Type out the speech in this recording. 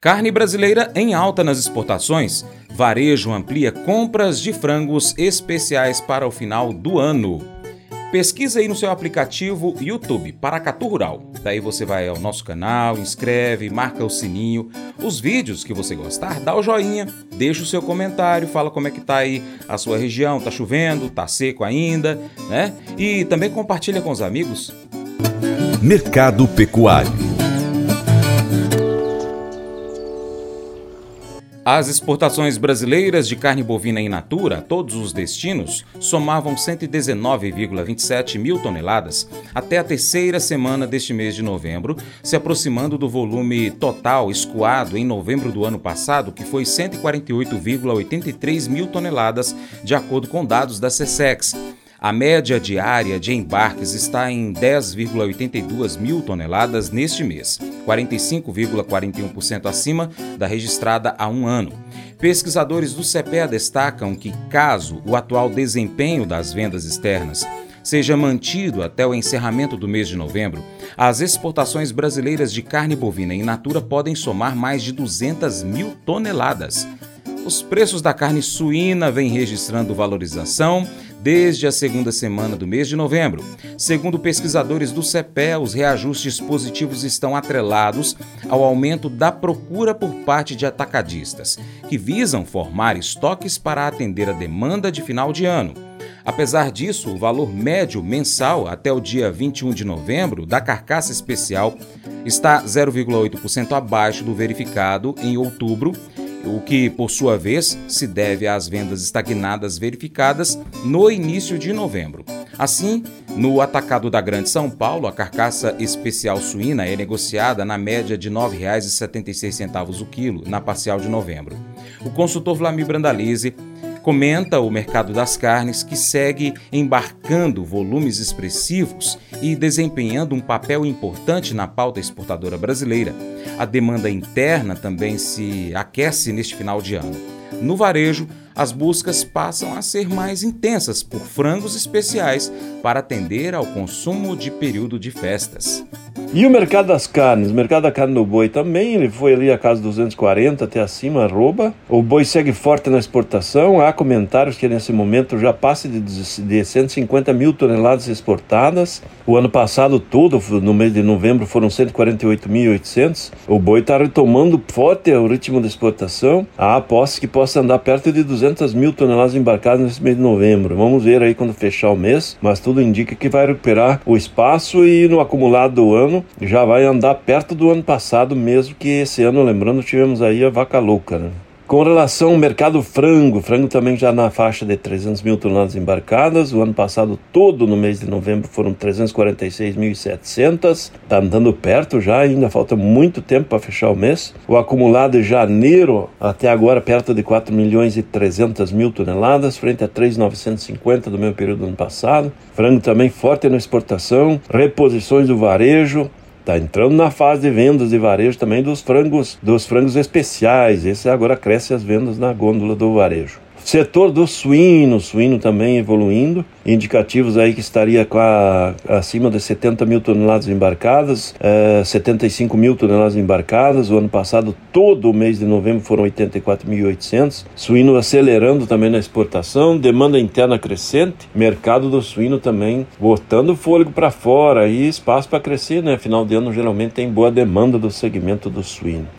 Carne brasileira em alta nas exportações. Varejo amplia compras de frangos especiais para o final do ano. Pesquisa aí no seu aplicativo YouTube, Paracatu Rural. Daí você vai ao nosso canal, inscreve, marca o sininho. Os vídeos que você gostar, dá o joinha, deixa o seu comentário, fala como é que tá aí a sua região, tá chovendo, tá seco ainda, né? E também compartilha com os amigos. Mercado Pecuário As exportações brasileiras de carne bovina in natura, todos os destinos, somavam 119,27 mil toneladas até a terceira semana deste mês de novembro, se aproximando do volume total escoado em novembro do ano passado, que foi 148,83 mil toneladas, de acordo com dados da SESEX. A média diária de embarques está em 10,82 mil toneladas neste mês, 45,41% acima da registrada há um ano. Pesquisadores do CPEA destacam que, caso o atual desempenho das vendas externas seja mantido até o encerramento do mês de novembro, as exportações brasileiras de carne bovina in natura podem somar mais de 200 mil toneladas. Os preços da carne suína vêm registrando valorização desde a segunda semana do mês de novembro. Segundo pesquisadores do CEPE, os reajustes positivos estão atrelados ao aumento da procura por parte de atacadistas, que visam formar estoques para atender a demanda de final de ano. Apesar disso, o valor médio mensal até o dia 21 de novembro da carcaça especial está 0,8% abaixo do verificado em outubro o que, por sua vez, se deve às vendas estagnadas verificadas no início de novembro. Assim, no atacado da Grande São Paulo, a carcaça especial suína é negociada na média de R$ 9,76 o quilo na parcial de novembro. O consultor Vlamir Brandalize comenta o mercado das carnes que segue embarcando volumes expressivos e desempenhando um papel importante na pauta exportadora brasileira. A demanda interna também se aquece neste final de ano. No varejo, as buscas passam a ser mais intensas por frangos especiais para atender ao consumo de período de festas. E o mercado das carnes? O mercado da carne do boi também, ele foi ali a casa 240 até acima, arroba. O boi segue forte na exportação. Há comentários que nesse momento já passa de, de 150 mil toneladas exportadas. O ano passado todo, no mês de novembro, foram 148.800. O boi está retomando forte o ritmo de exportação. Há apostas que possa andar perto de 200 mil toneladas embarcadas nesse mês de novembro. Vamos ver aí quando fechar o mês, mas tudo indica que vai recuperar o espaço e no acumulado do ano ano já vai andar perto do ano passado, mesmo que esse ano, lembrando, tivemos aí a vaca louca, né? Com relação ao mercado frango, frango também já na faixa de 300 mil toneladas embarcadas. O ano passado todo, no mês de novembro, foram 346.700. Está andando perto já, ainda falta muito tempo para fechar o mês. O acumulado de janeiro até agora perto de 4 milhões e 300 mil toneladas, frente a 3.950 do mesmo período do ano passado. Frango também forte na exportação, reposições do varejo, Está entrando na fase de vendas de varejo também dos frangos, dos frangos especiais. Esse agora cresce as vendas na gôndola do varejo. Setor do suíno, suíno também evoluindo, indicativos aí que estaria com a, acima de 70 mil toneladas embarcadas, é, 75 mil toneladas embarcadas. O ano passado, todo o mês de novembro, foram 84.800. Suíno acelerando também na exportação, demanda interna crescente, mercado do suíno também botando fôlego para fora e espaço para crescer, né? Final de ano geralmente tem boa demanda do segmento do suíno.